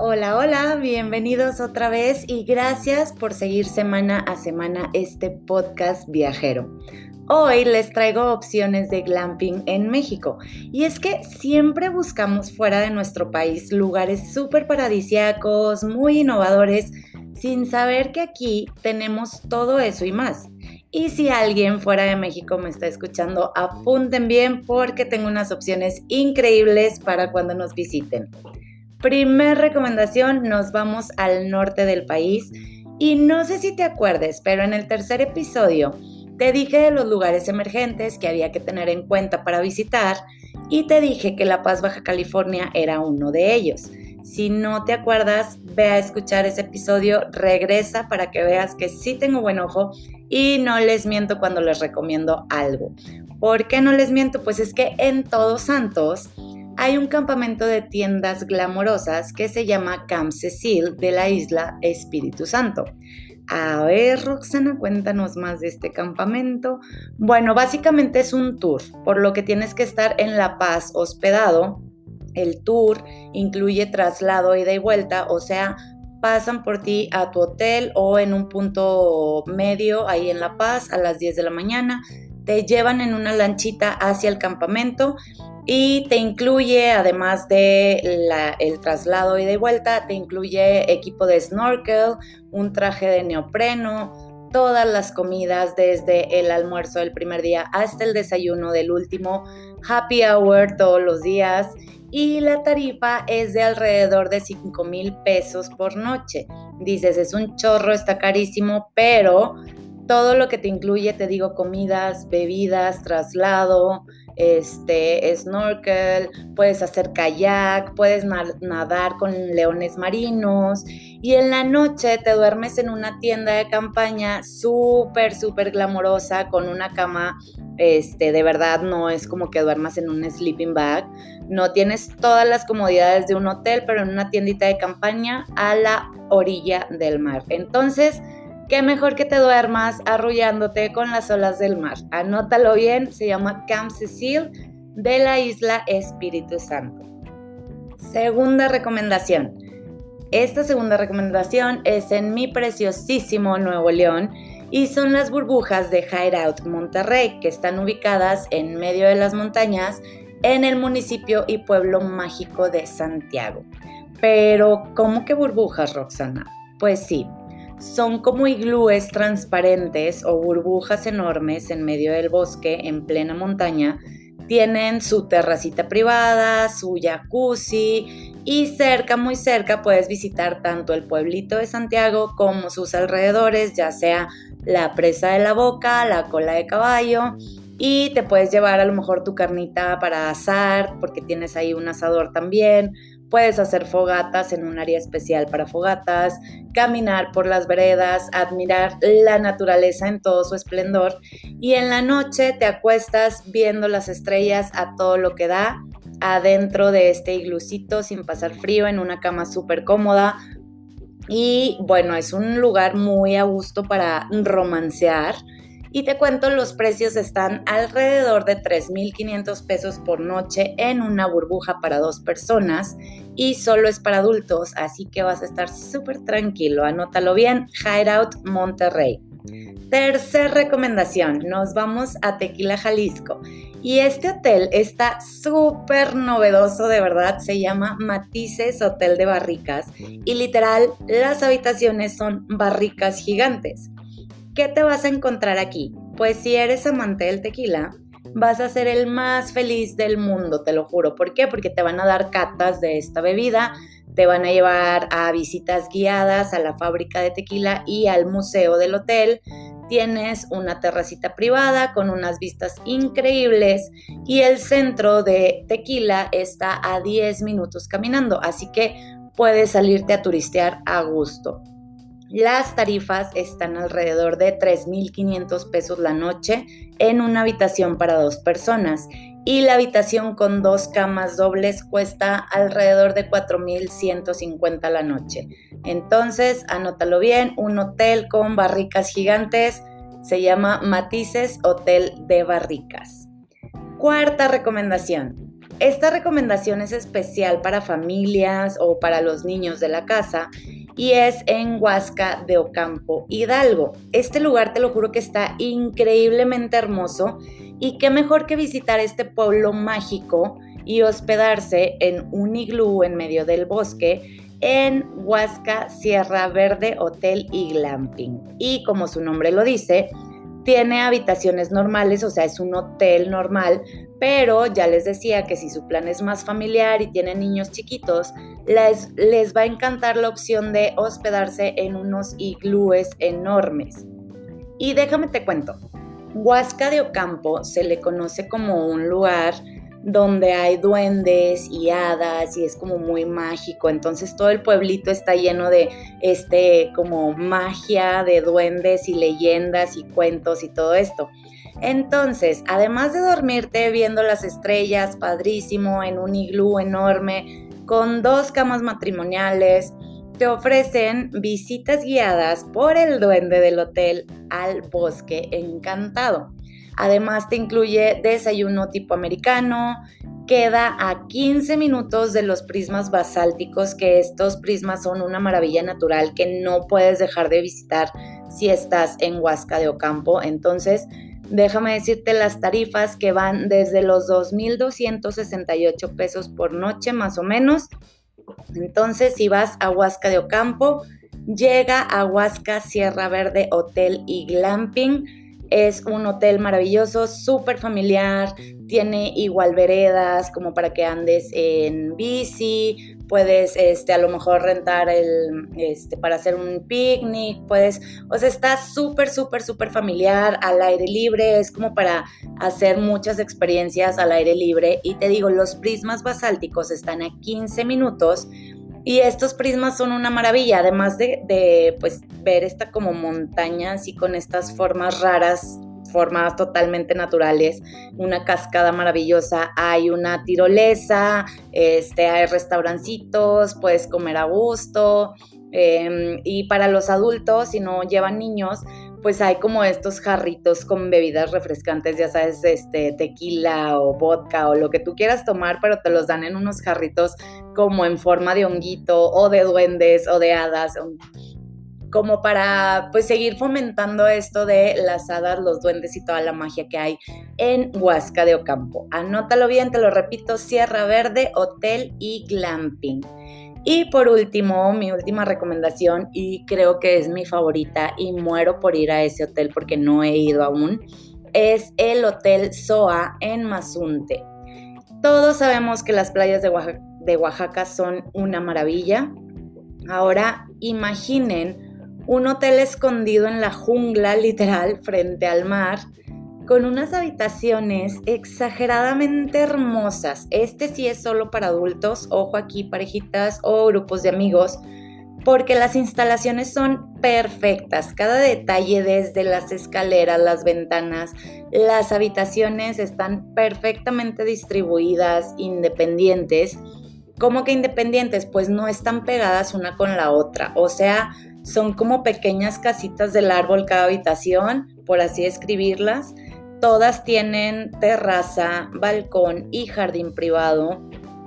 Hola, hola, bienvenidos otra vez y gracias por seguir semana a semana este podcast viajero. Hoy les traigo opciones de glamping en México y es que siempre buscamos fuera de nuestro país lugares súper paradisiacos, muy innovadores, sin saber que aquí tenemos todo eso y más. Y si alguien fuera de México me está escuchando, apunten bien porque tengo unas opciones increíbles para cuando nos visiten. Primer recomendación, nos vamos al norte del país y no sé si te acuerdes, pero en el tercer episodio te dije de los lugares emergentes que había que tener en cuenta para visitar y te dije que La Paz, Baja California era uno de ellos. Si no te acuerdas, ve a escuchar ese episodio, regresa para que veas que sí tengo buen ojo y no les miento cuando les recomiendo algo. ¿Por qué no les miento? Pues es que en Todos Santos hay un campamento de tiendas glamorosas que se llama Camp Cecil de la isla Espíritu Santo. A ver, Roxana, cuéntanos más de este campamento. Bueno, básicamente es un tour, por lo que tienes que estar en La Paz hospedado. El tour incluye traslado ida y vuelta, o sea, pasan por ti a tu hotel o en un punto medio ahí en La Paz a las 10 de la mañana. Te llevan en una lanchita hacia el campamento y te incluye, además de el traslado y de vuelta, te incluye equipo de snorkel, un traje de neopreno, todas las comidas desde el almuerzo del primer día hasta el desayuno del último, happy hour todos los días y la tarifa es de alrededor de 5 mil pesos por noche. Dices, es un chorro, está carísimo, pero todo lo que te incluye, te digo, comidas, bebidas, traslado, este, snorkel, puedes hacer kayak, puedes nadar con leones marinos y en la noche te duermes en una tienda de campaña súper, súper glamorosa con una cama, este, de verdad no es como que duermas en un sleeping bag, no tienes todas las comodidades de un hotel, pero en una tiendita de campaña a la orilla del mar. Entonces, qué mejor que te duermas arrullándote con las olas del mar. Anótalo bien, se llama Camp Cecil de la isla Espíritu Santo. Segunda recomendación. Esta segunda recomendación es en mi preciosísimo Nuevo León y son las burbujas de Hideout Monterrey que están ubicadas en medio de las montañas en el municipio y pueblo mágico de Santiago. Pero, ¿cómo que burbujas, Roxana? Pues sí, son como iglúes transparentes o burbujas enormes en medio del bosque en plena montaña. Tienen su terracita privada, su jacuzzi y cerca, muy cerca, puedes visitar tanto el pueblito de Santiago como sus alrededores, ya sea la presa de la boca, la cola de caballo y te puedes llevar a lo mejor tu carnita para asar porque tienes ahí un asador también Puedes hacer fogatas en un área especial para fogatas, caminar por las veredas, admirar la naturaleza en todo su esplendor y en la noche te acuestas viendo las estrellas a todo lo que da adentro de este iglucito sin pasar frío en una cama súper cómoda. Y bueno, es un lugar muy a gusto para romancear y te cuento, los precios están alrededor de 3.500 pesos por noche en una burbuja para dos personas y solo es para adultos, así que vas a estar súper tranquilo. Anótalo bien, Hideout Monterrey. Tercer recomendación, nos vamos a Tequila, Jalisco. Y este hotel está súper novedoso, de verdad, se llama Matices Hotel de Barricas y literal las habitaciones son barricas gigantes. ¿Qué te vas a encontrar aquí? Pues si eres amante del tequila, vas a ser el más feliz del mundo, te lo juro. ¿Por qué? Porque te van a dar catas de esta bebida, te van a llevar a visitas guiadas a la fábrica de tequila y al museo del hotel. Tienes una terracita privada con unas vistas increíbles y el centro de tequila está a 10 minutos caminando, así que puedes salirte a turistear a gusto. Las tarifas están alrededor de 3.500 pesos la noche en una habitación para dos personas y la habitación con dos camas dobles cuesta alrededor de 4.150 la noche. Entonces, anótalo bien, un hotel con barricas gigantes se llama Matices Hotel de Barricas. Cuarta recomendación. Esta recomendación es especial para familias o para los niños de la casa y es en Huasca de Ocampo, Hidalgo. Este lugar te lo juro que está increíblemente hermoso y qué mejor que visitar este pueblo mágico y hospedarse en un iglú en medio del bosque en Huasca Sierra Verde Hotel y Glamping. Y como su nombre lo dice, tiene habitaciones normales, o sea, es un hotel normal, pero ya les decía que si su plan es más familiar y tienen niños chiquitos, les, les va a encantar la opción de hospedarse en unos iglúes enormes. Y déjame te cuento, Huasca de Ocampo se le conoce como un lugar donde hay duendes y hadas y es como muy mágico. Entonces todo el pueblito está lleno de este como magia de duendes y leyendas y cuentos y todo esto. Entonces, además de dormirte viendo las estrellas, padrísimo, en un iglú enorme, con dos camas matrimoniales, te ofrecen visitas guiadas por el duende del hotel al bosque encantado. Además te incluye desayuno tipo americano, queda a 15 minutos de los prismas basálticos, que estos prismas son una maravilla natural que no puedes dejar de visitar si estás en Huasca de Ocampo. Entonces, déjame decirte las tarifas que van desde los 2.268 pesos por noche más o menos entonces, si vas a Huasca de Ocampo, llega a Huasca Sierra Verde Hotel y Glamping. Es un hotel maravilloso, súper familiar, tiene igual veredas como para que andes en bici, puedes este, a lo mejor rentar el, este, para hacer un picnic, puedes, o sea, está súper, súper, súper familiar, al aire libre, es como para hacer muchas experiencias al aire libre. Y te digo, los prismas basálticos están a 15 minutos y estos prismas son una maravilla, además de, de pues, ver esta como montaña así con estas formas raras formas totalmente naturales, una cascada maravillosa, hay una tirolesa, este, hay restaurancitos, puedes comer a gusto. Em, y para los adultos, si no llevan niños, pues hay como estos jarritos con bebidas refrescantes, ya sabes, este tequila o vodka o lo que tú quieras tomar, pero te los dan en unos jarritos como en forma de honguito o de duendes o de hadas como para pues seguir fomentando esto de las hadas, los duendes y toda la magia que hay en Huasca de Ocampo. Anótalo bien, te lo repito, Sierra Verde, Hotel y Glamping. Y por último, mi última recomendación, y creo que es mi favorita y muero por ir a ese hotel porque no he ido aún, es el Hotel Soa en Mazunte. Todos sabemos que las playas de de Oaxaca son una maravilla. Ahora imaginen un hotel escondido en la jungla, literal, frente al mar, con unas habitaciones exageradamente hermosas. Este sí es solo para adultos, ojo aquí, parejitas o grupos de amigos, porque las instalaciones son perfectas. Cada detalle, desde las escaleras, las ventanas, las habitaciones están perfectamente distribuidas, independientes. ¿Cómo que independientes? Pues no están pegadas una con la otra. O sea, son como pequeñas casitas del árbol cada habitación, por así escribirlas. Todas tienen terraza, balcón y jardín privado.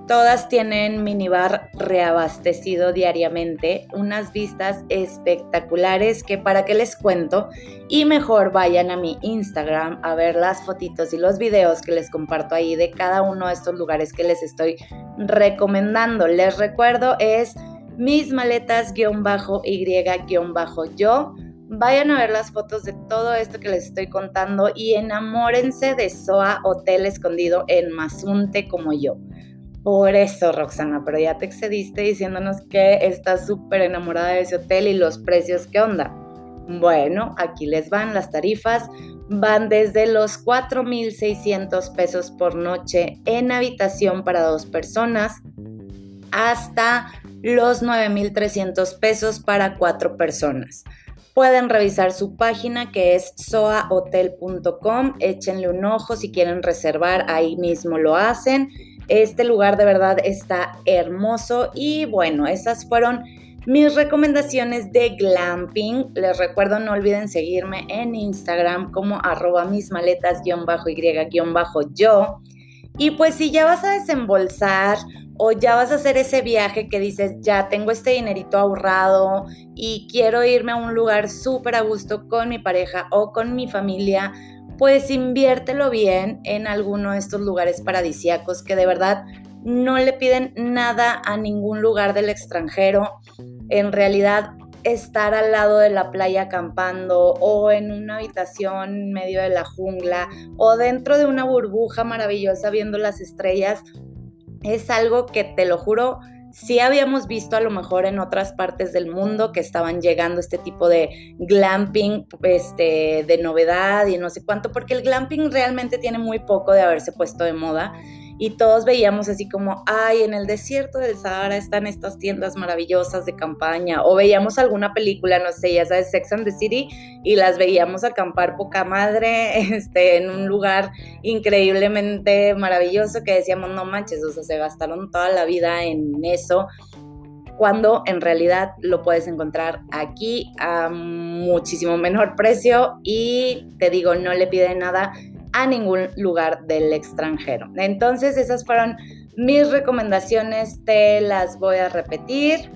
Todas tienen minibar reabastecido diariamente, unas vistas espectaculares que para qué les cuento y mejor vayan a mi Instagram a ver las fotitos y los videos que les comparto ahí de cada uno de estos lugares que les estoy recomendando. Les recuerdo es mis maletas-y-yo. Vayan a ver las fotos de todo esto que les estoy contando y enamórense de SOA Hotel Escondido en Mazunte como yo. Por eso, Roxana, pero ya te excediste diciéndonos que estás súper enamorada de ese hotel y los precios, ¿qué onda? Bueno, aquí les van las tarifas. Van desde los 4.600 pesos por noche en habitación para dos personas hasta los 9.300 pesos para cuatro personas. Pueden revisar su página que es soahotel.com, échenle un ojo si quieren reservar, ahí mismo lo hacen. Este lugar de verdad está hermoso y bueno, esas fueron mis recomendaciones de glamping. Les recuerdo, no olviden seguirme en Instagram como arroba mis maletas-y-yo Y pues si ya vas a desembolsar o ya vas a hacer ese viaje que dices, ya tengo este dinerito ahorrado y quiero irme a un lugar súper a gusto con mi pareja o con mi familia, pues inviértelo bien en alguno de estos lugares paradisíacos que de verdad no le piden nada a ningún lugar del extranjero. En realidad estar al lado de la playa acampando o en una habitación en medio de la jungla o dentro de una burbuja maravillosa viendo las estrellas es algo que te lo juro sí habíamos visto a lo mejor en otras partes del mundo que estaban llegando este tipo de glamping este, de novedad y no sé cuánto, porque el glamping realmente tiene muy poco de haberse puesto de moda y todos veíamos así como, ay, en el desierto del Sahara están estas tiendas maravillosas de campaña, o veíamos alguna película, no sé, ya sabes, Sex and the City, y las veíamos acampar poca madre, este, en un lugar increíblemente maravilloso que decíamos, no manches, o sea, se gastaron toda la vida en eso, cuando en realidad lo puedes encontrar aquí a muchísimo menor precio y te digo, no le pide nada a ningún lugar del extranjero. Entonces esas fueron mis recomendaciones, te las voy a repetir.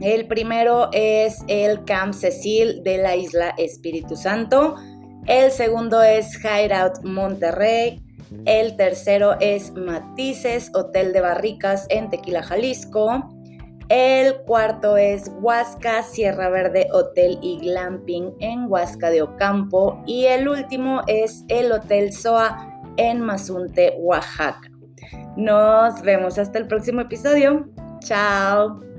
El primero es el Camp Cecil de la isla Espíritu Santo. El segundo es Hideout Monterrey. El tercero es Matices Hotel de Barricas en Tequila, Jalisco. El cuarto es Huasca Sierra Verde Hotel y Glamping en Huasca de Ocampo. Y el último es el Hotel Soa en Mazunte, Oaxaca. Nos vemos hasta el próximo episodio. Chao.